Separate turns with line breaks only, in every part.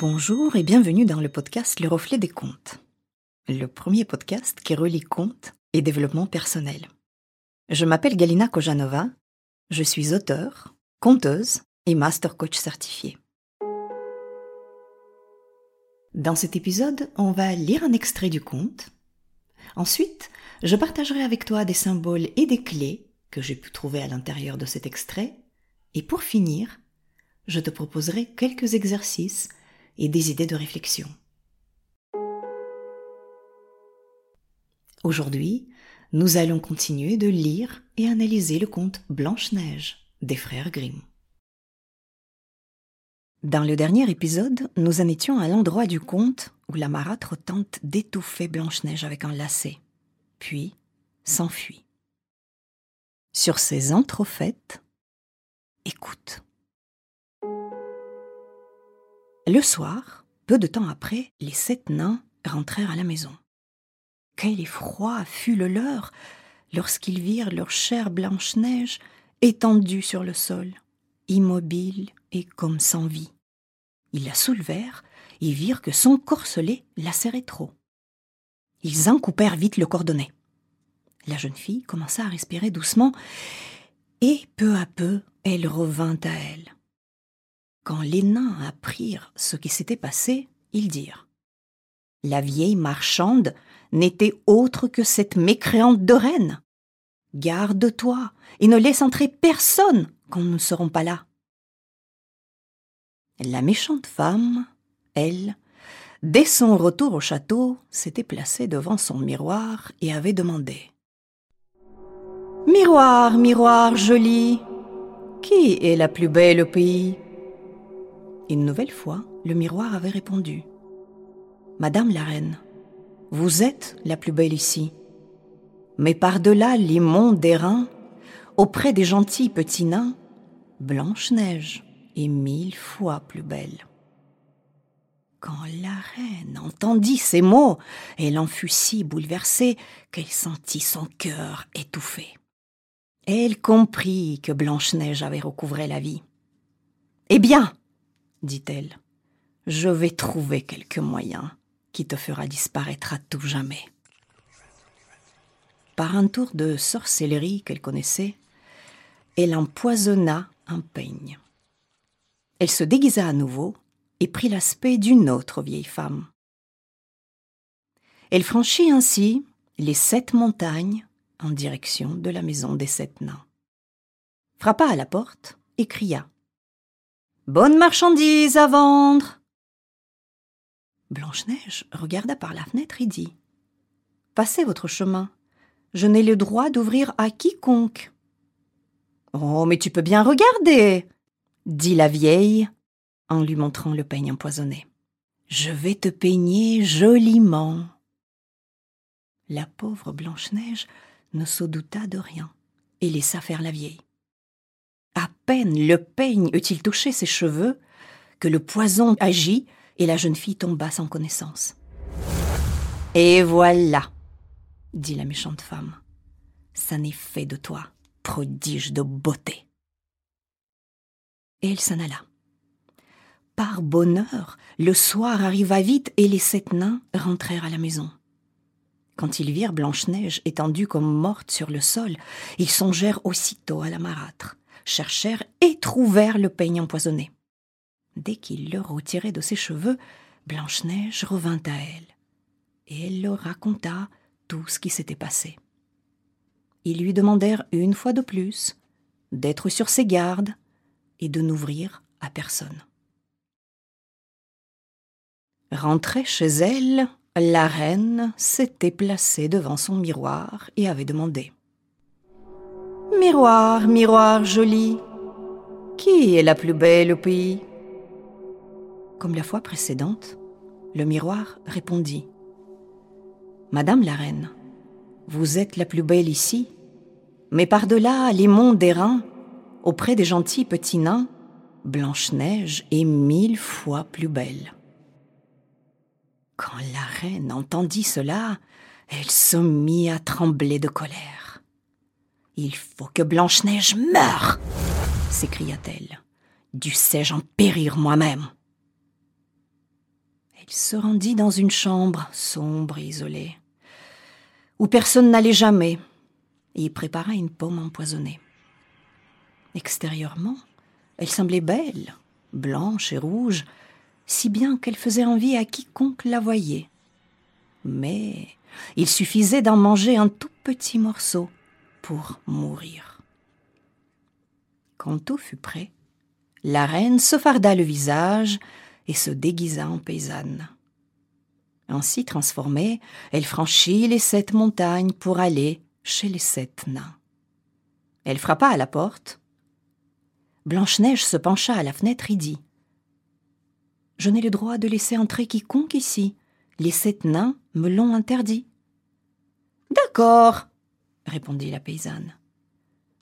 Bonjour et bienvenue dans le podcast Le Reflet des Contes, le premier podcast qui relie contes et développement personnel. Je m'appelle Galina Kojanova, je suis auteure, conteuse et master coach certifié. Dans cet épisode, on va lire un extrait du conte. Ensuite, je partagerai avec toi des symboles et des clés que j'ai pu trouver à l'intérieur de cet extrait. Et pour finir, je te proposerai quelques exercices et des idées de réflexion. Aujourd'hui, nous allons continuer de lire et analyser le conte Blanche-Neige des frères Grimm. Dans le dernier épisode, nous en étions à l'endroit du conte où la marâtre tente d'étouffer Blanche-Neige avec un lacet, puis s'enfuit. Sur ces entrefaites, écoute. Le soir, peu de temps après, les sept nains rentrèrent à la maison. Quel effroi fut le leur lorsqu'ils virent leur chère Blanche-Neige étendue sur le sol, immobile et comme sans vie. Ils la soulevèrent et virent que son corselet la serrait trop. Ils en coupèrent vite le cordonnet. La jeune fille commença à respirer doucement, et peu à peu elle revint à elle. Quand les nains apprirent ce qui s'était passé, ils dirent La vieille marchande n'était autre que cette mécréante de reine. Garde-toi et ne laisse entrer personne quand nous ne serons pas là. La méchante femme, elle, dès son retour au château, s'était placée devant son miroir et avait demandé Miroir, miroir joli, qui est la plus belle au pays? Une nouvelle fois, le miroir avait répondu. Madame la reine, vous êtes la plus belle ici. Mais par-delà les monts d'airain, auprès des gentils petits nains, Blanche-Neige est mille fois plus belle. Quand la reine entendit ces mots, elle en fut si bouleversée qu'elle sentit son cœur étouffé. Elle comprit que Blanche-Neige avait recouvré la vie. Eh bien, dit-elle, je vais trouver quelque moyen qui te fera disparaître à tout jamais. Par un tour de sorcellerie qu'elle connaissait, elle empoisonna un peigne. Elle se déguisa à nouveau et prit l'aspect d'une autre vieille femme. Elle franchit ainsi les sept montagnes en direction de la maison des sept nains. Frappa à la porte et cria Bonne marchandise à vendre. Blanche-Neige regarda par la fenêtre et dit Passez votre chemin. Je n'ai le droit d'ouvrir à quiconque. Oh, mais tu peux bien regarder, dit la vieille en lui montrant le peigne empoisonné. Je vais te peigner joliment. La pauvre Blanche-Neige ne se douta de rien et laissa faire la vieille. À peine le peigne eut-il touché ses cheveux que le poison agit et la jeune fille tomba sans connaissance. Et voilà, dit la méchante femme, ça n'est fait de toi, prodige de beauté. Et elle s'en alla. Par bonheur, le soir arriva vite et les sept nains rentrèrent à la maison. Quand ils virent Blanche-Neige étendue comme morte sur le sol, ils songèrent aussitôt à la marâtre cherchèrent et trouvèrent le peigne empoisonné. Dès qu'ils le retiraient de ses cheveux, Blanche-Neige revint à elle, et elle leur raconta tout ce qui s'était passé. Ils lui demandèrent une fois de plus d'être sur ses gardes et de n'ouvrir à personne. Rentrée chez elle, la reine s'était placée devant son miroir et avait demandé Miroir, miroir joli, qui est la plus belle au pays? Comme la fois précédente, le miroir répondit Madame la reine, vous êtes la plus belle ici, mais par-delà les monts d'airain, auprès des gentils petits nains, Blanche-Neige est mille fois plus belle. Quand la reine entendit cela, elle se mit à trembler de colère. Il faut que Blanche-Neige meure s'écria-t-elle. Dussé-je en périr moi-même? Elle se rendit dans une chambre sombre et isolée, où personne n'allait jamais, et y prépara une pomme empoisonnée. Extérieurement, elle semblait belle, blanche et rouge, si bien qu'elle faisait envie à quiconque la voyait. Mais il suffisait d'en manger un tout petit morceau pour mourir. Quand tout fut prêt, la reine se farda le visage et se déguisa en paysanne. Ainsi transformée, elle franchit les sept montagnes pour aller chez les sept nains. Elle frappa à la porte. Blanche-Neige se pencha à la fenêtre et dit Je n'ai le droit de laisser entrer quiconque ici. Les sept nains me l'ont interdit. D'accord, répondit la paysanne.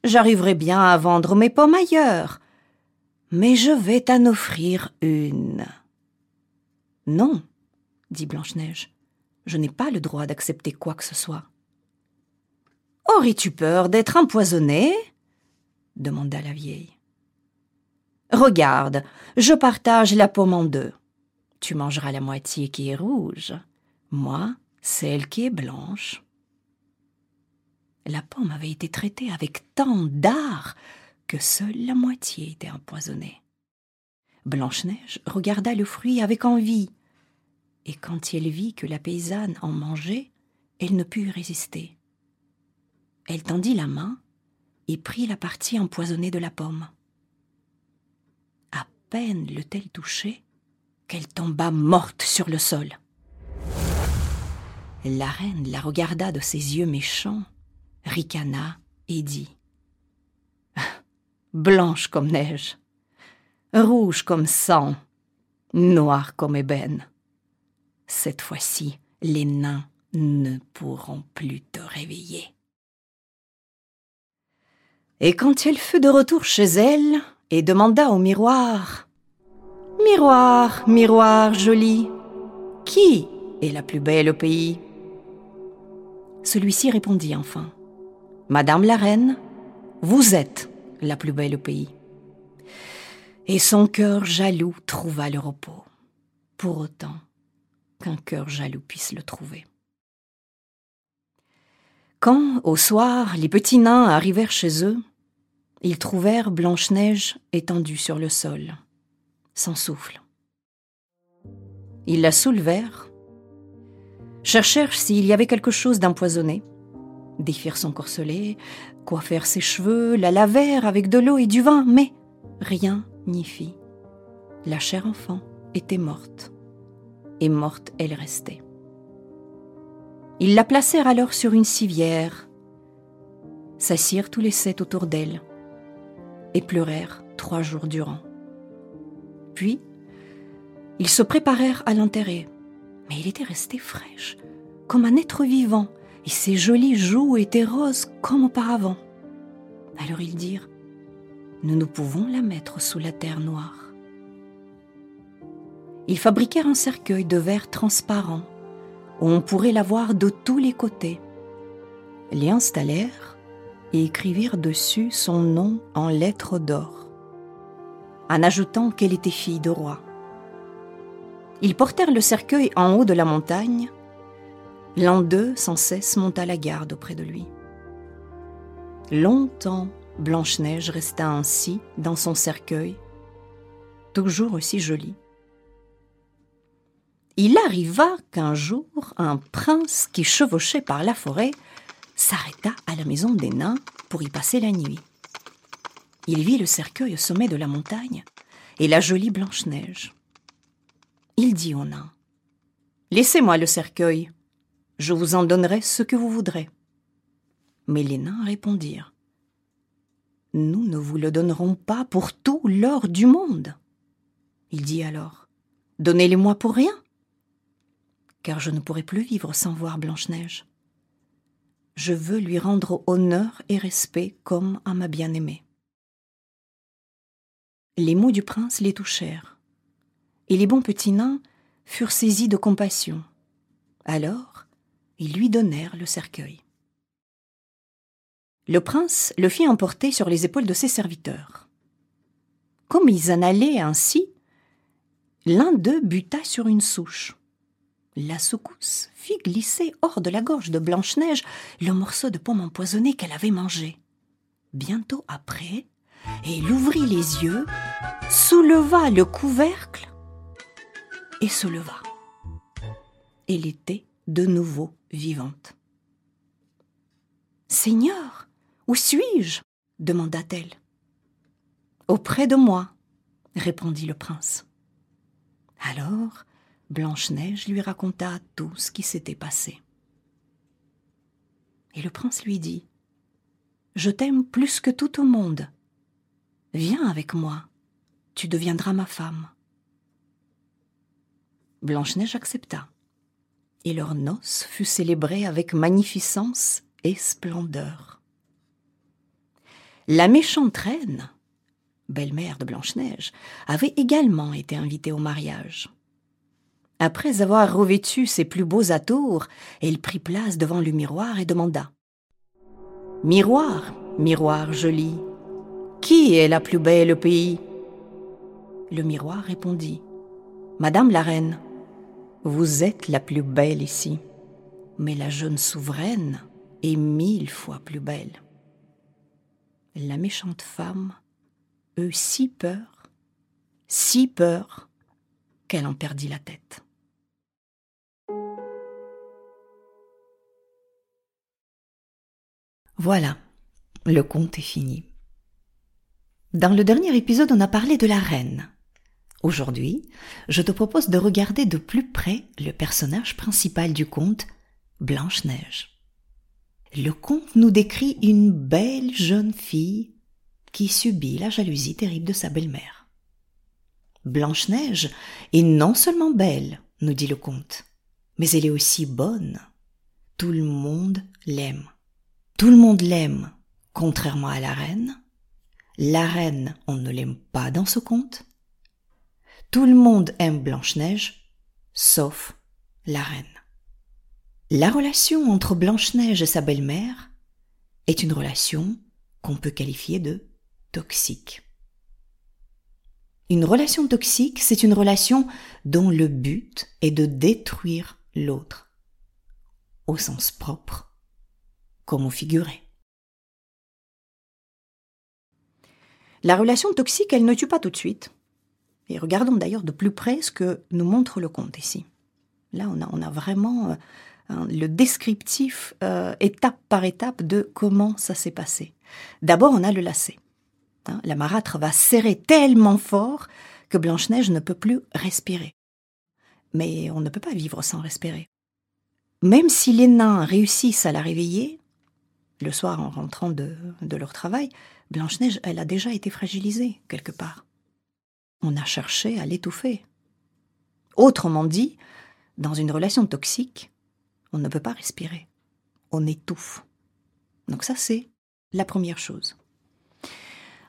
J'arriverai bien à vendre mes pommes ailleurs, mais je vais t'en offrir une. Non, dit Blanche-Neige, je n'ai pas le droit d'accepter quoi que ce soit. Aurais-tu peur d'être empoisonnée demanda la vieille. Regarde, je partage la pomme en deux. Tu mangeras la moitié qui est rouge, moi celle qui est blanche. La pomme avait été traitée avec tant d'art que seule la moitié était empoisonnée. Blanche-Neige regarda le fruit avec envie, et quand elle vit que la paysanne en mangeait, elle ne put résister. Elle tendit la main et prit la partie empoisonnée de la pomme. À peine le-t-elle touchée qu'elle tomba morte sur le sol. La reine la regarda de ses yeux méchants, ricana et dit Blanche comme neige, rouge comme sang, noire comme ébène. Cette fois-ci, les nains ne pourront plus te réveiller. Et quand elle fut de retour chez elle et demanda au miroir Miroir, miroir joli, qui est la plus belle au pays? Celui-ci répondit enfin Madame la reine, vous êtes la plus belle au pays. Et son cœur jaloux trouva le repos, pour autant qu'un cœur jaloux puisse le trouver. Quand, au soir, les petits nains arrivèrent chez eux, ils trouvèrent Blanche-Neige étendue sur le sol, sans souffle. Ils la soulevèrent, cherchèrent s'il y avait quelque chose d'empoisonné, défirent son corselet, coiffèrent ses cheveux, la lavèrent avec de l'eau et du vin, mais rien n'y fit. La chère enfant était morte, et morte elle restait. Ils la placèrent alors sur une civière, s'assirent tous les sept autour d'elle, et pleurèrent trois jours durant. Puis, ils se préparèrent à l'enterrer, mais il était resté fraîche, comme un être vivant, et ses jolies joues étaient roses comme auparavant. Alors ils dirent Nous ne pouvons la mettre sous la terre noire. Ils fabriquèrent un cercueil de verre transparent où on pourrait la voir de tous les côtés. L'y installèrent et écrivirent dessus son nom en lettres d'or, en ajoutant qu'elle était fille de roi. Ils portèrent le cercueil en haut de la montagne L'un d'eux, sans cesse, monta la garde auprès de lui. Longtemps, Blanche-Neige resta ainsi dans son cercueil, toujours aussi jolie. Il arriva qu'un jour, un prince qui chevauchait par la forêt s'arrêta à la maison des nains pour y passer la nuit. Il vit le cercueil au sommet de la montagne et la jolie Blanche-Neige. Il dit aux nains Laissez-moi le cercueil, je vous en donnerai ce que vous voudrez. Mais les nains répondirent Nous ne vous le donnerons pas pour tout l'or du monde. Il dit alors Donnez-les-moi pour rien, car je ne pourrai plus vivre sans voir Blanche-Neige. Je veux lui rendre honneur et respect comme à ma bien-aimée. Les mots du prince les touchèrent, et les bons petits nains furent saisis de compassion. Alors, ils lui donnèrent le cercueil. Le prince le fit emporter sur les épaules de ses serviteurs. Comme ils en allaient ainsi, l'un d'eux buta sur une souche. La secousse fit glisser hors de la gorge de Blanche-Neige le morceau de pomme empoisonnée qu'elle avait mangé. Bientôt après, elle ouvrit les yeux, souleva le couvercle et se leva. Elle était de nouveau Seigneur, où suis-je? demanda-t-elle. Auprès de moi, répondit le prince. Alors, Blanche-Neige lui raconta tout ce qui s'était passé. Et le prince lui dit Je t'aime plus que tout au monde. Viens avec moi, tu deviendras ma femme. Blanche-Neige accepta, et leur noce fut célébrée avec magnificence et splendeur. La méchante reine, belle-mère de Blanche-Neige, avait également été invitée au mariage. Après avoir revêtu ses plus beaux atours, elle prit place devant le miroir et demanda Miroir, miroir joli, qui est la plus belle au pays? Le miroir répondit Madame la reine, vous êtes la plus belle ici, mais la jeune souveraine est mille fois plus belle. La méchante femme eut si peur, si peur, qu'elle en perdit la tête. Voilà, le conte est fini. Dans le dernier épisode, on a parlé de la reine. Aujourd'hui, je te propose de regarder de plus près le personnage principal du conte, Blanche-Neige. Le conte nous décrit une belle jeune fille qui subit la jalousie terrible de sa belle-mère. Blanche-Neige est non seulement belle, nous dit le conte, mais elle est aussi bonne. Tout le monde l'aime. Tout le monde l'aime, contrairement à la reine. La reine, on ne l'aime pas dans ce conte. Tout le monde aime Blanche-Neige, sauf la reine. La relation entre Blanche-Neige et sa belle-mère est une relation qu'on peut qualifier de toxique. Une relation toxique, c'est une relation dont le but est de détruire l'autre, au sens propre comme au figuré. La relation toxique, elle ne tue pas tout de suite. Et regardons d'ailleurs de plus près ce que nous montre le conte ici. Là, on a, vraiment euh, le descriptif euh, étape par étape de comment ça s'est passé. D'abord, on a le lacet. Hein, la marâtre va serrer tellement fort que Blanche-Neige ne peut plus respirer. Mais on ne peut pas vivre sans respirer. Même si les nains réussissent à la réveiller, le soir, en rentrant de, leur travail, Blanche-Neige, elle a déjà été fragilisée, quelque part. On a cherché à l'étouffer. Autrement dit, dans une relation toxique, on ne peut pas respirer. On étouffe. Donc ça, c'est la première chose.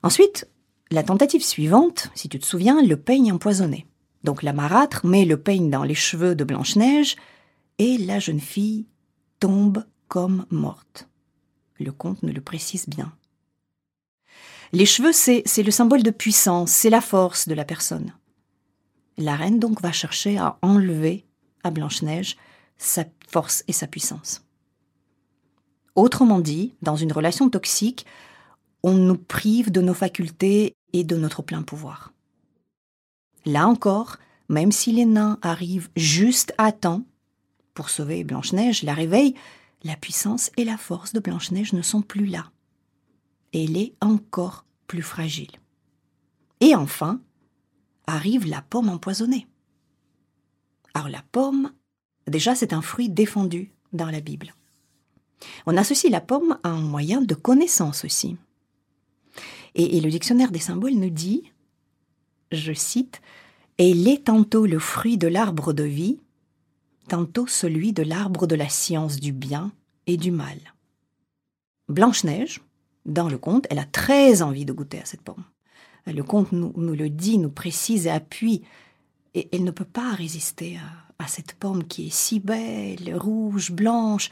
Ensuite, la tentative suivante, si tu te souviens, le peigne empoisonné. Donc la marâtre met le peigne dans les cheveux de Blanche-Neige et la jeune fille tombe comme morte. Le conte ne le précise bien. Les cheveux, c'est, le symbole de puissance, c'est la force de la personne. La reine donc va chercher à enlever à Blanche-Neige sa force et sa puissance. Autrement dit, dans une relation toxique, on nous prive de nos facultés et de notre plein pouvoir. Là encore, même si les nains arrivent juste à temps pour sauver Blanche-Neige, la réveille, la puissance et la force de Blanche-Neige ne sont plus là. Elle est encore plus fragile. Et enfin, arrive la pomme empoisonnée. Alors la pomme, déjà c'est un fruit défendu dans la Bible. On associe la pomme à un moyen de connaissance aussi. Et, le dictionnaire des symboles nous dit, je cite, Elle est tantôt le fruit de l'arbre de vie, tantôt celui de l'arbre de la science du bien et du mal. Blanche-Neige, dans le conte, elle a très envie de goûter à cette pomme. Le conte nous, le dit, nous précise et appuie, et elle ne peut pas résister à, cette pomme qui est si belle, rouge, blanche,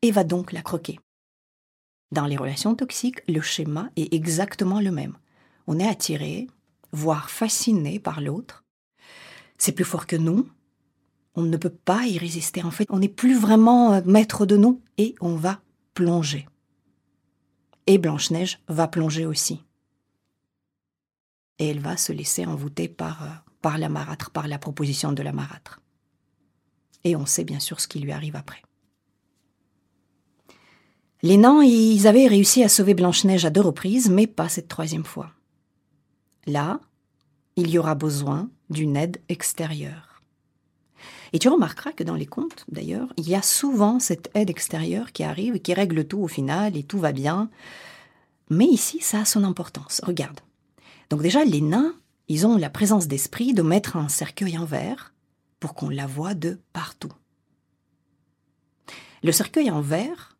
et va donc la croquer. Dans les relations toxiques, le schéma est exactement le même. On est attiré, voire fasciné par l'autre, C'est plus fort que nous. On ne peut pas y résister. En fait, on n'est plus vraiment euh, maître de nous et on va plonger. Et Blanche-Neige va plonger aussi. Et elle va se laisser envoûter par, euh, par la marâtre, par la proposition de la marâtre. Et on sait bien sûr ce qui lui arrive après. Les nains, ils avaient réussi à sauver Blanche-Neige à deux reprises, mais pas cette troisième fois. Là, il y aura besoin d'une aide extérieure. Et tu remarqueras que dans les contes, d'ailleurs, il y a souvent cette aide extérieure qui arrive et qui règle tout au final et tout va bien. Mais ici, ça a son importance. Regarde. Donc déjà, les nains, ils ont la présence d'esprit de mettre un cercueil en verre pour qu'on la voie de partout. Le cercueil en verre,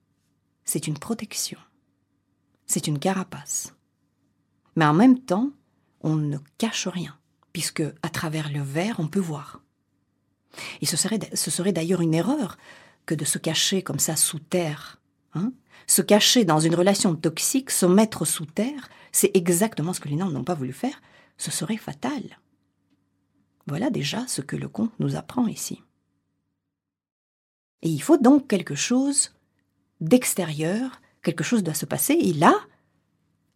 c'est une protection. C'est une carapace. Mais en même temps, on ne cache rien, puisque à travers le verre, on peut voir. Et ce serait, ce serait d'ailleurs une erreur que de se cacher comme ça sous terre. Hein se cacher dans une relation toxique, se mettre sous terre, c'est exactement ce que les nains n'ont pas voulu faire. Ce serait fatal. Voilà déjà ce que le conte nous apprend ici. Et il faut donc quelque chose d'extérieur, quelque chose doit se passer, et là,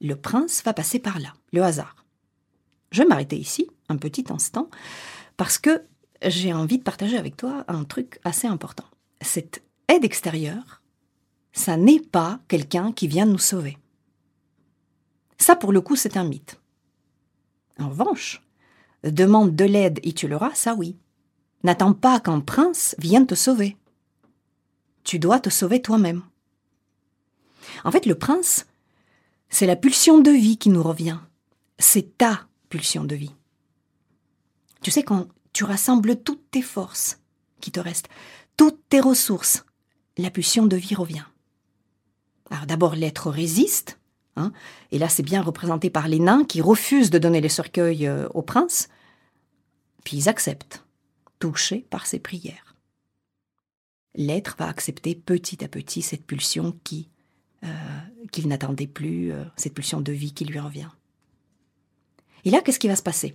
le prince va passer par là, le hasard. Je vais m'arrêter ici, un petit instant, parce que j'ai envie de partager avec toi un truc assez important. Cette aide extérieure, ça n'est pas quelqu'un qui vient nous sauver. Ça, pour le coup, c'est un mythe. En revanche, demande de l'aide et tu l'auras, ça oui. N'attends pas qu'un prince vienne te sauver. Tu dois te sauver toi-même. En fait, le prince, c'est la pulsion de vie qui nous revient. C'est ta pulsion de vie. Tu sais, quand tu rassembles toutes tes forces qui te restent, toutes tes ressources, la pulsion de vie revient. Alors d'abord, l'être résiste, hein, et là c'est bien représenté par les nains qui refusent de donner les cercueils euh, au prince, puis ils acceptent, touchés par ses prières. L'être va accepter petit à petit cette pulsion qui euh, qu'il n'attendait plus, euh, cette pulsion de vie qui lui revient. Et là, qu'est-ce qui va se passer?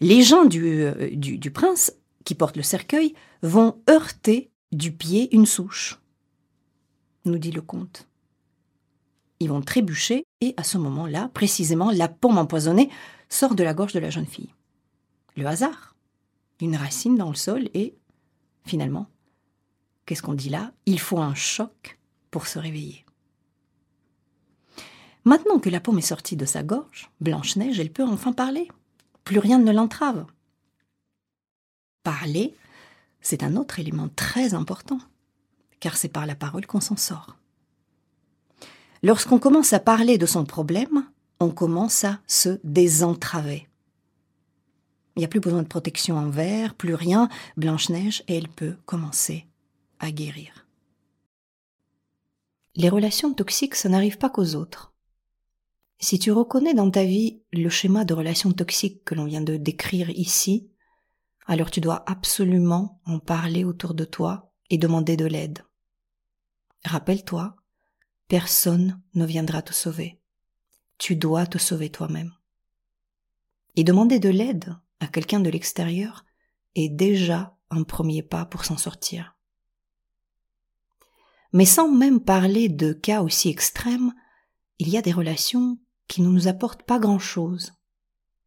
Les gens euh, du, du, prince qui portent le cercueil vont heurter du pied une souche, nous dit le comte. Ils vont trébucher et à ce moment-là, précisément, la pomme empoisonnée sort de la gorge de la jeune fille. Le hasard. Une racine dans le sol et, finalement, qu'est-ce qu'on dit là? Il faut un choc pour se réveiller. Maintenant que la paume est sortie de sa gorge, Blanche-Neige, elle peut enfin parler. Plus rien ne l'entrave. Parler, c'est un autre élément très important, car c'est par la parole qu'on s'en sort. Lorsqu'on commence à parler de son problème, on commence à se désentraver. Il n'y a plus besoin de protection en verre, plus rien. Blanche-Neige, elle peut commencer à guérir. Les relations toxiques, ça n'arrive pas qu'aux autres. Si tu reconnais dans ta vie le schéma de relation toxique que l'on vient de décrire ici, alors tu dois absolument en parler autour de toi et demander de l'aide. Rappelle-toi, personne ne viendra te sauver. Tu dois te sauver toi-même. Et demander de l'aide à quelqu'un de l'extérieur est déjà un premier pas pour s'en sortir. Mais sans même parler de cas aussi extrêmes, il y a des relations qui ne nous apportent pas grand-chose,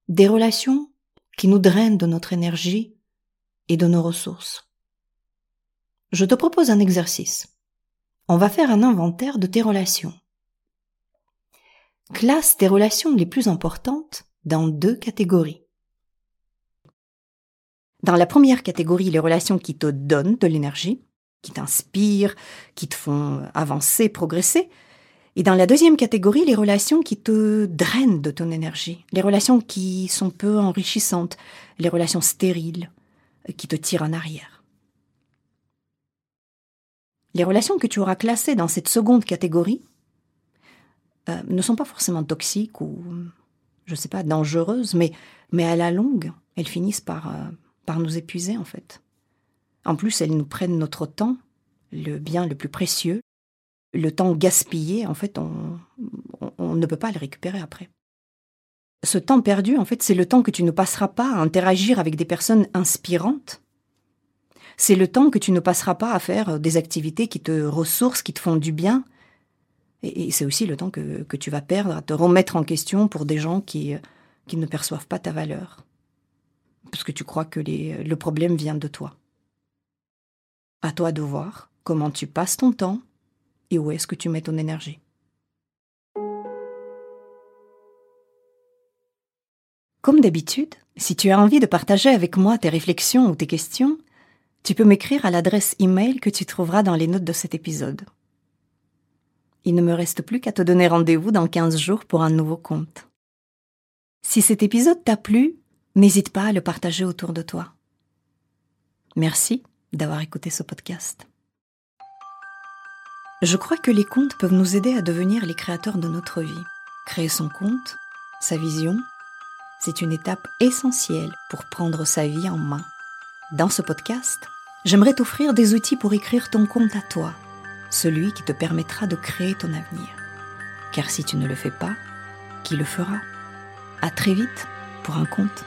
des relations qui nous drainent de notre énergie et de nos ressources. Je te propose un exercice. On va faire un inventaire de tes relations. Classe tes relations les plus importantes dans deux catégories. Dans la première catégorie, les relations qui te donnent de l'énergie, qui t'inspirent, qui te font avancer, progresser, et dans la deuxième catégorie, les relations qui te drainent de ton énergie, les relations qui sont peu enrichissantes, les relations stériles, euh, qui te tirent en arrière. Les relations que tu auras classées dans cette seconde catégorie euh, ne sont pas forcément toxiques ou, je ne sais pas, dangereuses, mais, mais à la longue, elles finissent par, euh, par nous épuiser en fait. En plus, elles nous prennent notre temps, le bien le plus précieux, le temps gaspillé, en fait, on, ne peut pas le récupérer après. Ce temps perdu, en fait, c'est le temps que tu ne passeras pas à interagir avec des personnes inspirantes. C'est le temps que tu ne passeras pas à faire des activités qui te ressourcent, qui te font du bien. Et, c'est aussi le temps que, tu vas perdre à te remettre en question pour des gens qui, qui ne perçoivent pas ta valeur. Parce que tu crois que les, le problème vient de toi. À toi de voir comment tu passes ton temps où est-ce que tu mets ton énergie? Comme d'habitude, si tu as envie de partager avec moi tes réflexions ou tes questions, tu peux m'écrire à l'adresse email que tu trouveras dans les notes de cet épisode. Il ne me reste plus qu'à te donner rendez-vous dans 15 jours pour un nouveau compte. Si cet épisode t'a plu, n'hésite pas à le partager autour de toi. Merci d'avoir écouté ce podcast. Je crois que les contes peuvent nous aider à devenir les créateurs de notre vie. Créer son compte, sa vision, c'est une étape essentielle pour prendre sa vie en main. Dans ce podcast, j'aimerais t'offrir des outils pour écrire ton compte à toi, celui qui te permettra de créer ton avenir. Car si tu ne le fais pas, qui le fera? À très vite pour un compte.